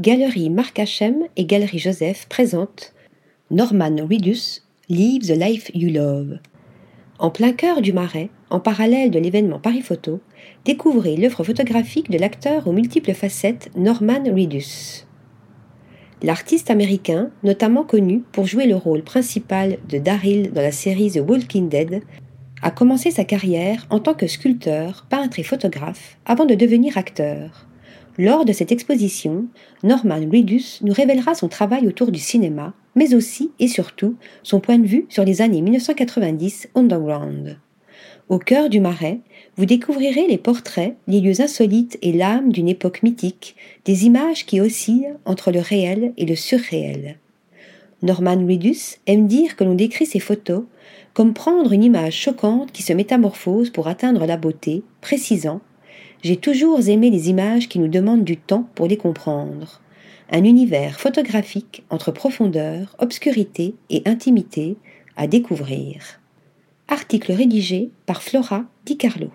Galerie Marc Hachem et Galerie Joseph présentent Norman Reedus, Live the Life You Love. En plein cœur du Marais, en parallèle de l'événement Paris Photo, découvrez l'œuvre photographique de l'acteur aux multiples facettes Norman Reedus. L'artiste américain, notamment connu pour jouer le rôle principal de Daryl dans la série The Walking Dead, a commencé sa carrière en tant que sculpteur, peintre et photographe avant de devenir acteur. Lors de cette exposition, Norman Reedus nous révélera son travail autour du cinéma, mais aussi et surtout son point de vue sur les années 1990 underground. Au cœur du marais, vous découvrirez les portraits, les lieux insolites et l'âme d'une époque mythique, des images qui oscillent entre le réel et le surréel. Norman Reedus aime dire que l'on décrit ses photos comme prendre une image choquante qui se métamorphose pour atteindre la beauté, précisant j'ai toujours aimé les images qui nous demandent du temps pour les comprendre. Un univers photographique entre profondeur, obscurité et intimité à découvrir. Article rédigé par Flora Di Carlo.